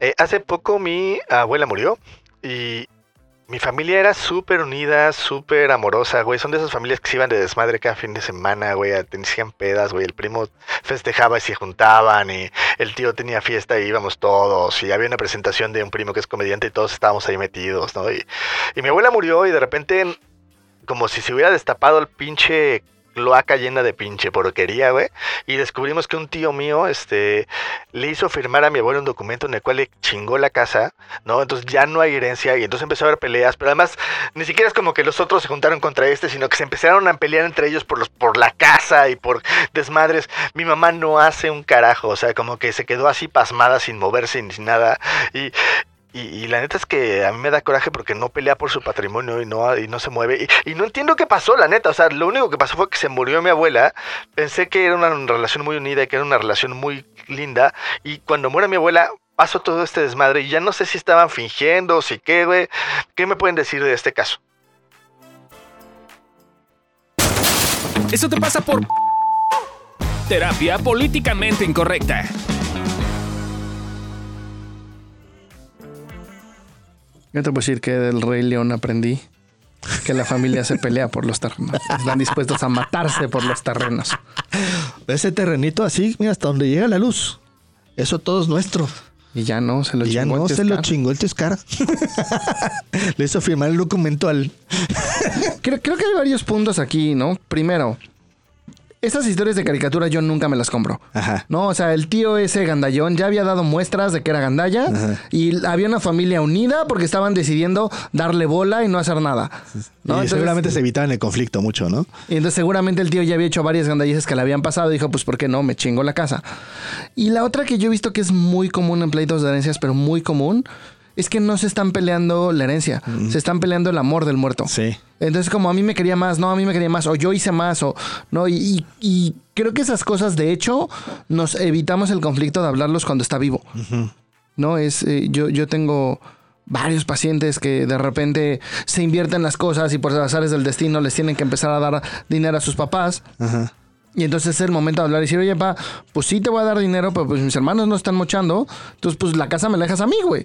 Eh, hace poco mi abuela murió y mi familia era súper unida, súper amorosa, güey. Son de esas familias que se iban de desmadre cada fin de semana, güey. Tenían pedas, güey. El primo festejaba y se juntaban. Y el tío tenía fiesta y íbamos todos. Y había una presentación de un primo que es comediante y todos estábamos ahí metidos, ¿no? Y, y mi abuela murió y de repente, como si se hubiera destapado el pinche cloaca llena de pinche porquería, güey. Y descubrimos que un tío mío, este, le hizo firmar a mi abuelo un documento en el cual le chingó la casa, ¿no? Entonces ya no hay herencia y entonces empezó a haber peleas, pero además ni siquiera es como que los otros se juntaron contra este, sino que se empezaron a pelear entre ellos por los, por la casa y por desmadres. Mi mamá no hace un carajo, o sea, como que se quedó así pasmada sin moverse ni nada. Y, y, la neta es que a mí me da coraje porque no pelea por su patrimonio y no, y no se mueve. Y, no entiendo qué pasó, la neta. O sea, lo único que pasó fue que se murió mi abuela. Pensé que era una relación muy unida y que era una relación muy linda. Y cuando muere mi abuela, pasó todo este desmadre. Y ya no sé si estaban fingiendo o si qué, güey. ¿Qué me pueden decir de este caso? Eso te pasa por... Terapia políticamente incorrecta. Yo te puedo decir que del Rey León aprendí que la familia se pelea por los terrenos. Están dispuestos a matarse por los terrenos. Ese terrenito así, mira, hasta donde llega la luz. Eso todo es nuestro. Y ya no, se lo y ya no, se lo chingó el Tescar. Le hizo firmar el documento al. creo, creo que hay varios puntos aquí, ¿no? Primero, estas historias de caricatura yo nunca me las compro. Ajá. No, o sea, el tío ese gandallón ya había dado muestras de que era gandalla y había una familia unida porque estaban decidiendo darle bola y no hacer nada. ¿no? Y seguramente se evitaban el conflicto mucho, ¿no? Y entonces seguramente el tío ya había hecho varias gandalleces que le habían pasado y dijo, pues ¿por qué no? Me chingo la casa. Y la otra que yo he visto que es muy común en pleitos de herencias, pero muy común, es que no se están peleando la herencia, se están peleando el amor del muerto. Sí. Entonces, como a mí me quería más, no, a mí me quería más, o yo hice más, o no, y, creo que esas cosas, de hecho, nos evitamos el conflicto de hablarlos cuando está vivo. No, es, eh, yo, yo tengo varios pacientes que de repente se invierten las cosas y por las del destino les tienen que empezar a dar dinero a sus papás. Y entonces es el momento de hablar y decir, oye, pa, pues sí te voy a dar dinero, pero pues mis hermanos no están mochando. Entonces, pues la casa me la dejas a mí, güey.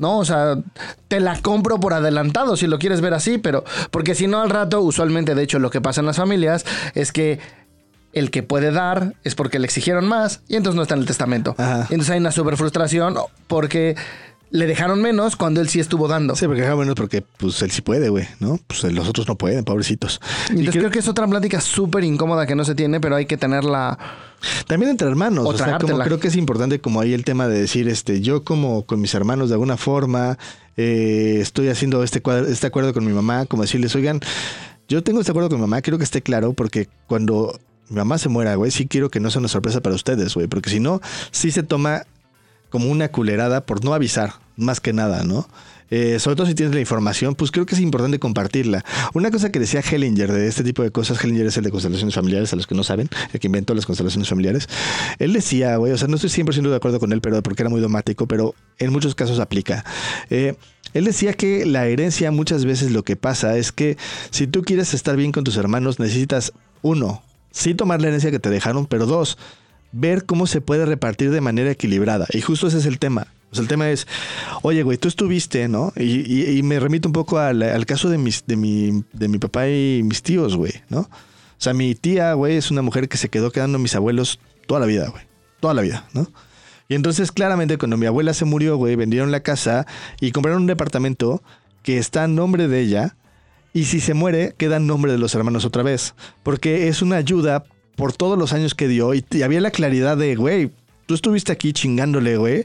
¿No? O sea, te la compro por adelantado si lo quieres ver así, pero porque si no al rato, usualmente de hecho lo que pasa en las familias es que el que puede dar es porque le exigieron más y entonces no está en el testamento. Y entonces hay una super frustración porque le dejaron menos cuando él sí estuvo dando. Sí, porque dejaron menos porque pues él sí puede, güey, ¿no? Pues los otros no pueden, pobrecitos. Entonces creo que es otra plática súper incómoda que no se tiene, pero hay que tenerla también entre hermanos. O, sea, como creo que es importante como ahí el tema de decir, este, yo como con mis hermanos de alguna forma, eh, estoy haciendo este, este acuerdo con mi mamá, como decirles, oigan, yo tengo este acuerdo con mi mamá, quiero que esté claro, porque cuando mi mamá se muera, güey, sí quiero que no sea una sorpresa para ustedes, güey, porque si no, sí se toma como una culerada por no avisar, más que nada, ¿no? Eh, sobre todo si tienes la información, pues creo que es importante compartirla. Una cosa que decía Hellinger de este tipo de cosas, Hellinger es el de constelaciones familiares, a los que no saben, el que inventó las constelaciones familiares, él decía, güey, o sea, no estoy 100% de acuerdo con él, pero porque era muy dogmático, pero en muchos casos aplica. Eh, él decía que la herencia muchas veces lo que pasa es que si tú quieres estar bien con tus hermanos, necesitas, uno, sí tomar la herencia que te dejaron, pero dos, ver cómo se puede repartir de manera equilibrada. Y justo ese es el tema. O sea, el tema es, oye, güey, tú estuviste, ¿no? Y, me remito un poco al, caso de, mis, de, mi, de mi papá y mis tíos, güey, ¿no? O sea, mi tía, güey, es una mujer que se quedó quedando mis abuelos toda la vida, güey. Toda la vida, ¿no? Y entonces, claramente, cuando mi abuela se murió, güey, vendieron la casa y compraron un departamento que está en nombre de ella. Y si se muere, queda en nombre de los hermanos otra vez. Porque es una ayuda por todos los años que dio. Y, y había la claridad de, güey, tú estuviste aquí chingándole, güey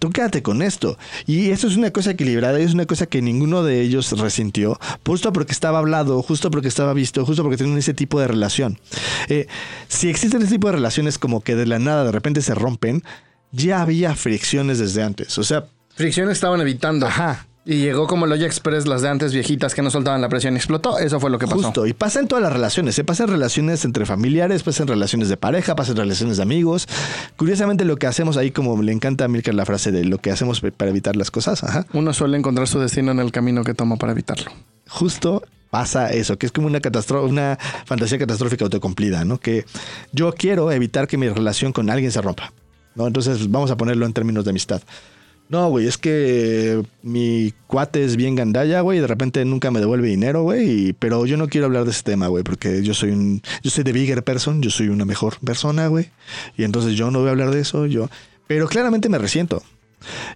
tú quédate con esto. Y eso es una cosa equilibrada, es una cosa que ninguno de ellos resintió, justo porque estaba hablado, justo porque estaba visto, justo porque tienen ese tipo de relación. Eh, si existen ese tipo de relaciones como que de la nada de repente se rompen, ya había fricciones desde antes. O sea... Fricciones estaban evitando. Ajá. Y llegó como el Oye Express, las de antes viejitas que no soltaban la presión y explotó. Eso fue lo que pasó. Justo. Y pasa en todas las relaciones. Se ¿eh? pasa en relaciones entre familiares, pasa en relaciones de pareja, pasa en relaciones de amigos. Curiosamente, lo que hacemos ahí, como le encanta a Milker la frase de lo que hacemos para evitar las cosas. Ajá. Uno suele encontrar su destino en el camino que toma para evitarlo. Justo pasa eso, que es como una una fantasía catastrófica autocumplida, ¿no? Que yo quiero evitar que mi relación con alguien se rompa. ¿no? Entonces vamos a ponerlo en términos de amistad. No, güey, es que mi cuate es bien gandalla, güey, y de repente nunca me devuelve dinero, güey, pero yo no quiero hablar de ese tema, güey, porque yo soy un, yo soy de bigger person, yo soy una mejor persona, güey, y entonces yo no voy a hablar de eso, yo, pero claramente me resiento.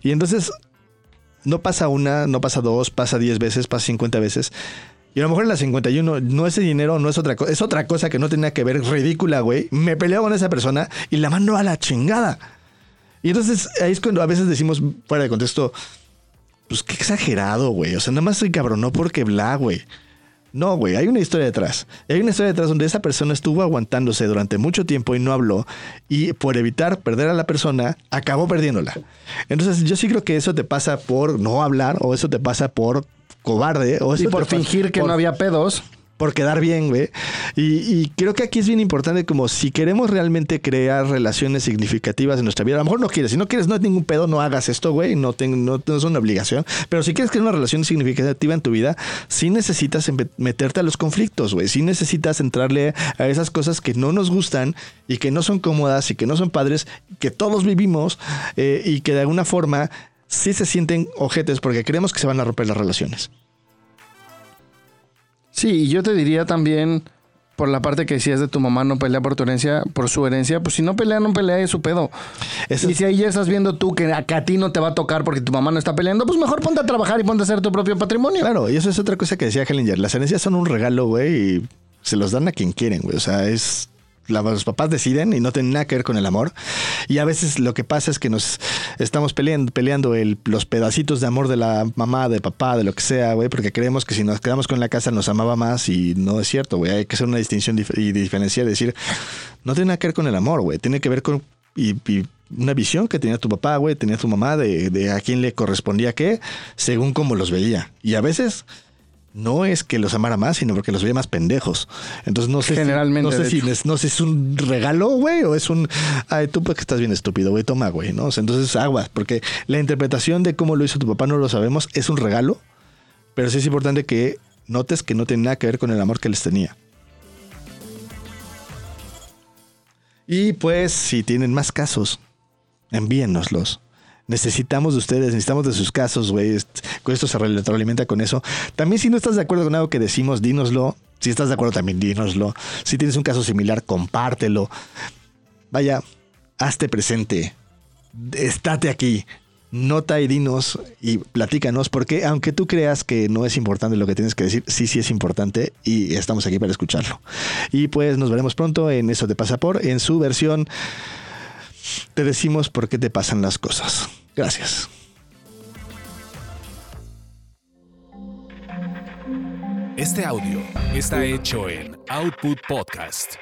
Y entonces no pasa una, no pasa dos, pasa diez veces, pasa cincuenta veces. Y a lo mejor en la 51 no ese dinero, no es otra cosa, es otra cosa que no tenía que ver, ridícula, güey. Me peleo con esa persona y la mando a la chingada. Y entonces ahí es cuando a veces decimos, fuera de contexto, pues qué exagerado, güey. O sea, nada más soy cabrón, no porque bla, güey. No, güey, hay una historia detrás. Hay una historia detrás donde esa persona estuvo aguantándose durante mucho tiempo y no habló. Y por evitar perder a la persona, acabó perdiéndola. Entonces, yo sí creo que eso te pasa por no hablar o eso te pasa por cobarde. O y por fingir que no había pedos por quedar bien, güey. Y, creo que aquí es bien importante como si queremos realmente crear relaciones significativas en nuestra vida, a lo mejor no quieres, si no quieres, no hay ningún pedo, no hagas esto, güey, no, no, es una obligación, pero si quieres crear una relación significativa en tu vida, sí necesitas meterte a los conflictos, güey, sí necesitas entrarle a esas cosas que no nos gustan y que no son cómodas y que no son padres, que todos vivimos eh, y que de alguna forma sí se sienten ojetes porque creemos que se van a romper las relaciones. Sí, y yo te diría también, por la parte que decías de tu mamá no pelea por tu herencia, por su herencia, pues si no pelea, no pelea, es su pedo. Y si ahí ya estás viendo tú que a, a, ti no te va a tocar porque tu mamá no está peleando, pues mejor ponte a trabajar y ponte a hacer tu propio patrimonio. Claro, y eso es otra cosa que decía Hellinger. Las herencias son un regalo, güey, y se los dan a quien quieren, güey. O sea, es los papás deciden y no tienen nada que ver con el amor. Y a veces lo que pasa es que nos estamos peleando, peleando el, los pedacitos de amor de la mamá, de papá, de lo que sea, güey, porque creemos que si nos quedamos con la casa nos amaba más y no es cierto, güey. Hay que hacer una distinción y diferenciar, decir, no tiene nada que ver con el amor, güey. Tiene que ver con y, una visión que tenía tu papá, güey, tenía tu mamá de, de a quién le correspondía qué, según cómo los veía. Y a veces no es que los amara más, sino porque los veía más pendejos. Entonces no sé. Generalmente. no sé si es, no sé si es un regalo, güey, o es un. Ay, tú porque estás bien estúpido, güey, toma, güey, ¿no? entonces aguas, porque la interpretación de cómo lo hizo tu papá no lo sabemos, es un regalo, pero sí es importante que notes que no tiene nada que ver con el amor que les tenía. Y pues, si tienen más casos, envíennoslos necesitamos de ustedes, necesitamos de sus casos, güey. Esto se retroalimenta con eso. También si no estás de acuerdo con algo que decimos, dínoslo. Si estás de acuerdo también, dínoslo. Si tienes un caso similar, compártelo. Vaya, hazte presente. Estate aquí. Nota y dinos y platícanos, porque aunque tú creas que no es importante lo que tienes que decir, sí, sí es importante y estamos aquí para escucharlo. Y pues nos veremos pronto en Eso de Pasaport, en su versión te decimos por qué te pasan las cosas. Gracias. Este audio está hecho en Output Podcast.